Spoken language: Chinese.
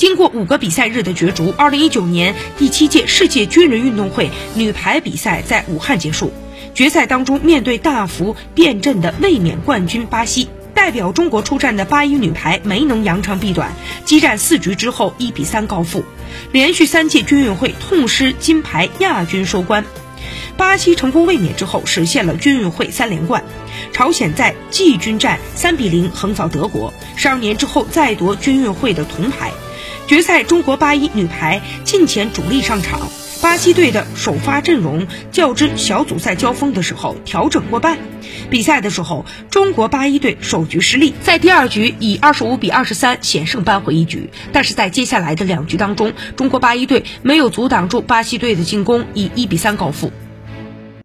经过五个比赛日的角逐，二零一九年第七届世界军人运动会女排比赛在武汉结束。决赛当中，面对大幅变阵的卫冕冠军巴西，代表中国出战的八一女排没能扬长避短，激战四局之后一比三告负，连续三届军运会痛失金牌亚军收官。巴西成功卫冕之后，实现了军运会三连冠。朝鲜在季军战三比零横扫德国，十二年之后再夺军运会的铜牌。决赛，中国八一女排近前主力上场，巴西队的首发阵容较之小组赛交锋的时候调整过半。比赛的时候，中国八一队首局失利，在第二局以二十五比二十三险胜扳回一局。但是在接下来的两局当中，中国八一队没有阻挡住巴西队的进攻，以一比三告负。